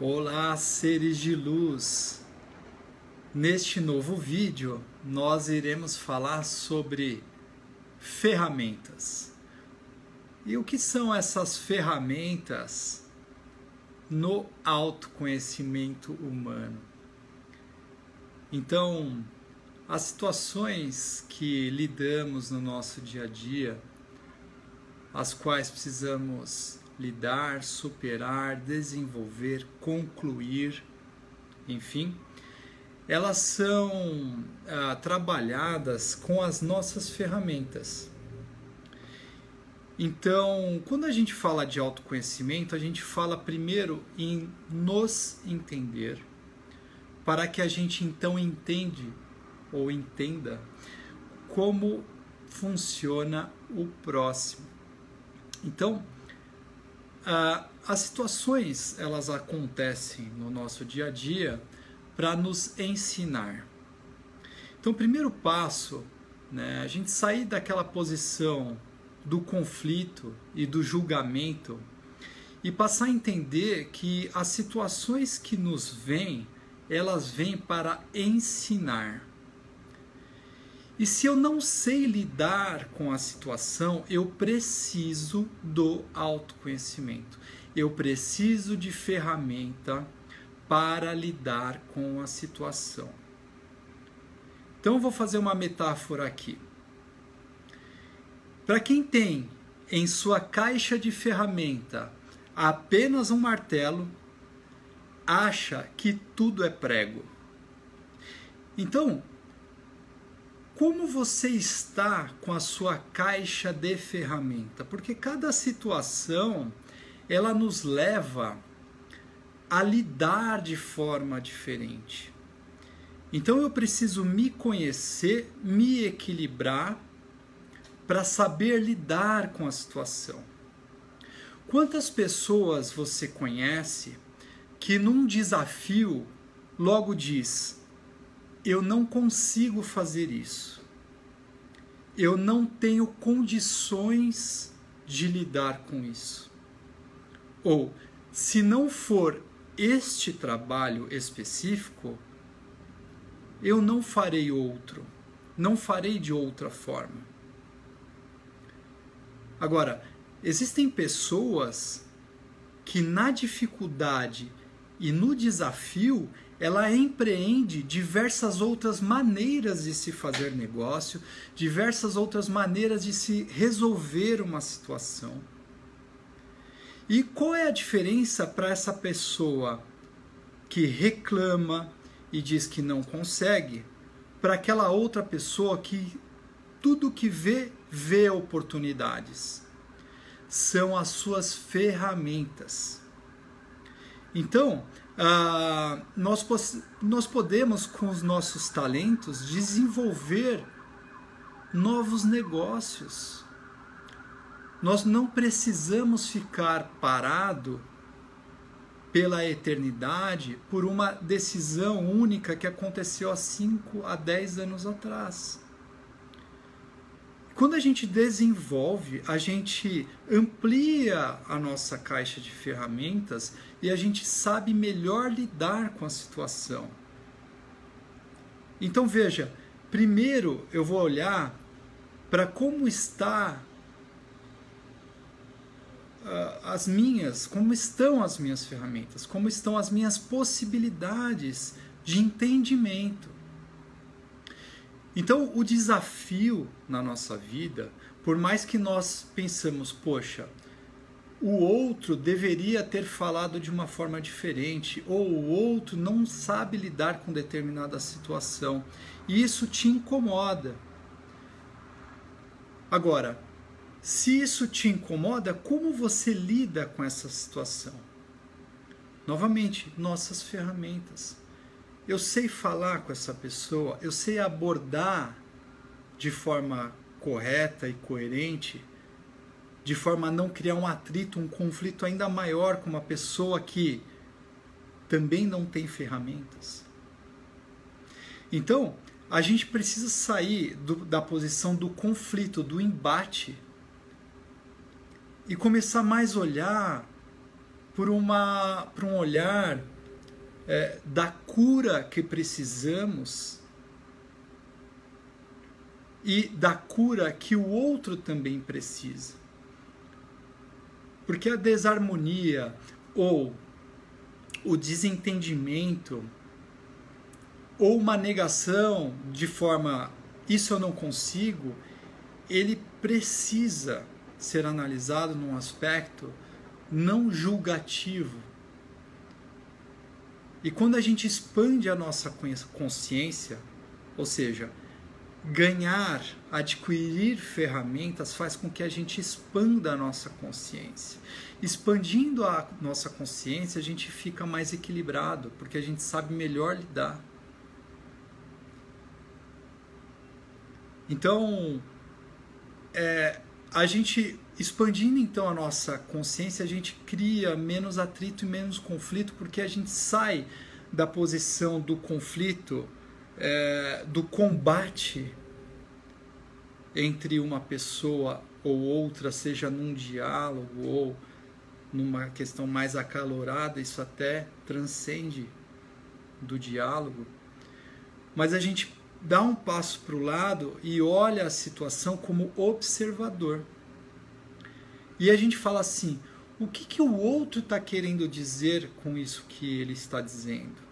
Olá, seres de luz! Neste novo vídeo, nós iremos falar sobre ferramentas. E o que são essas ferramentas no autoconhecimento humano? Então, as situações que lidamos no nosso dia a dia, as quais precisamos lidar, superar, desenvolver, concluir, enfim, elas são ah, trabalhadas com as nossas ferramentas. Então, quando a gente fala de autoconhecimento, a gente fala primeiro em nos entender, para que a gente então entende ou entenda como funciona o próximo. Então, as situações elas acontecem no nosso dia a dia para nos ensinar. Então, o primeiro passo, né, a gente sair daquela posição do conflito e do julgamento e passar a entender que as situações que nos vêm, elas vêm para ensinar. E se eu não sei lidar com a situação, eu preciso do autoconhecimento. Eu preciso de ferramenta para lidar com a situação. Então eu vou fazer uma metáfora aqui. Para quem tem em sua caixa de ferramenta apenas um martelo, acha que tudo é prego. Então, como você está com a sua caixa de ferramenta? Porque cada situação ela nos leva a lidar de forma diferente. Então eu preciso me conhecer, me equilibrar para saber lidar com a situação. Quantas pessoas você conhece que num desafio logo diz: eu não consigo fazer isso. Eu não tenho condições de lidar com isso. Ou, se não for este trabalho específico, eu não farei outro. Não farei de outra forma. Agora, existem pessoas que na dificuldade e no desafio ela empreende diversas outras maneiras de se fazer negócio, diversas outras maneiras de se resolver uma situação. E qual é a diferença para essa pessoa que reclama e diz que não consegue, para aquela outra pessoa que tudo que vê, vê oportunidades? São as suas ferramentas. Então, ah, nós, nós podemos, com os nossos talentos, desenvolver novos negócios. Nós não precisamos ficar parado pela eternidade por uma decisão única que aconteceu há 5 a 10 anos atrás. Quando a gente desenvolve, a gente amplia a nossa caixa de ferramentas e a gente sabe melhor lidar com a situação. Então veja, primeiro eu vou olhar para como está uh, as minhas, como estão as minhas ferramentas, como estão as minhas possibilidades de entendimento. Então, o desafio na nossa vida, por mais que nós pensamos, poxa, o outro deveria ter falado de uma forma diferente, ou o outro não sabe lidar com determinada situação, e isso te incomoda. Agora, se isso te incomoda, como você lida com essa situação? Novamente, nossas ferramentas eu sei falar com essa pessoa, eu sei abordar de forma correta e coerente, de forma a não criar um atrito, um conflito ainda maior com uma pessoa que também não tem ferramentas. Então, a gente precisa sair do, da posição do conflito, do embate, e começar mais a olhar por, uma, por um olhar é, da cura que precisamos e da cura que o outro também precisa. Porque a desarmonia ou o desentendimento ou uma negação de forma isso eu não consigo, ele precisa ser analisado num aspecto não julgativo. E quando a gente expande a nossa consciência, ou seja, ganhar, adquirir ferramentas faz com que a gente expanda a nossa consciência. Expandindo a nossa consciência, a gente fica mais equilibrado, porque a gente sabe melhor lidar. Então, é, a gente expandindo então a nossa consciência, a gente cria menos atrito e menos conflito, porque a gente sai da posição do conflito, é, do combate entre uma pessoa ou outra, seja num diálogo ou numa questão mais acalorada, isso até transcende do diálogo. Mas a gente dá um passo para o lado e olha a situação como observador. E a gente fala assim: o que, que o outro está querendo dizer com isso que ele está dizendo?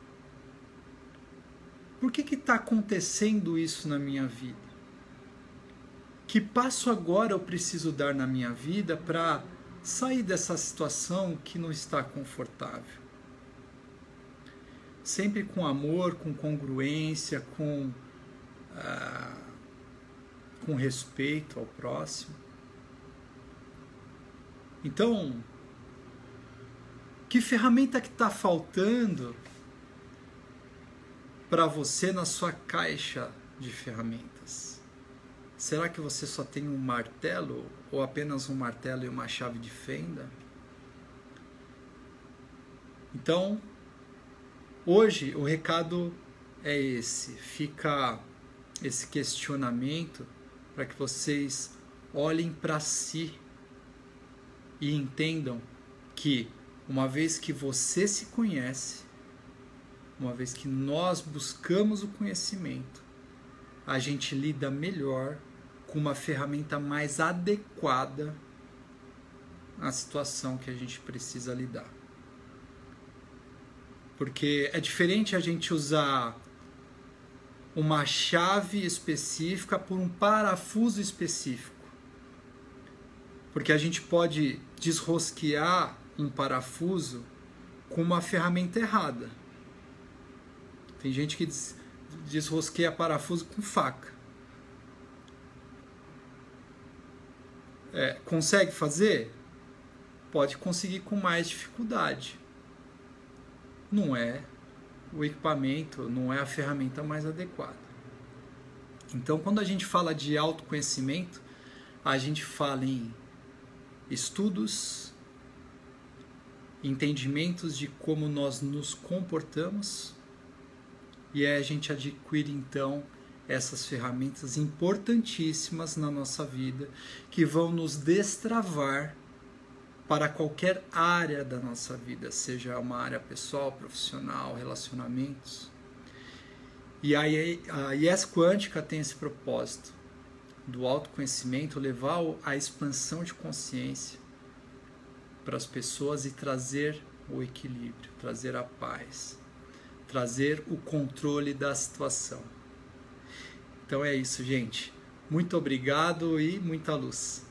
Por que está acontecendo isso na minha vida? Que passo agora eu preciso dar na minha vida para sair dessa situação que não está confortável? Sempre com amor, com congruência, com ah, com respeito ao próximo. Então, que ferramenta que está faltando para você na sua caixa de ferramentas? Será que você só tem um martelo ou apenas um martelo e uma chave de fenda? Então, hoje o recado é esse. Fica esse questionamento para que vocês olhem para si e entendam que uma vez que você se conhece, uma vez que nós buscamos o conhecimento, a gente lida melhor com uma ferramenta mais adequada à situação que a gente precisa lidar. Porque é diferente a gente usar uma chave específica por um parafuso específico. Porque a gente pode desrosquear um parafuso com uma ferramenta errada. Tem gente que desrosqueia parafuso com faca. É, consegue fazer? Pode conseguir com mais dificuldade. Não é o equipamento não é a ferramenta mais adequada. Então, quando a gente fala de autoconhecimento, a gente fala em estudos, entendimentos de como nós nos comportamos, e aí a gente adquire então essas ferramentas importantíssimas na nossa vida que vão nos destravar para qualquer área da nossa vida, seja uma área pessoal, profissional, relacionamentos. E a IES Quântica tem esse propósito do autoconhecimento, levar a expansão de consciência para as pessoas e trazer o equilíbrio, trazer a paz, trazer o controle da situação. Então é isso, gente. Muito obrigado e muita luz.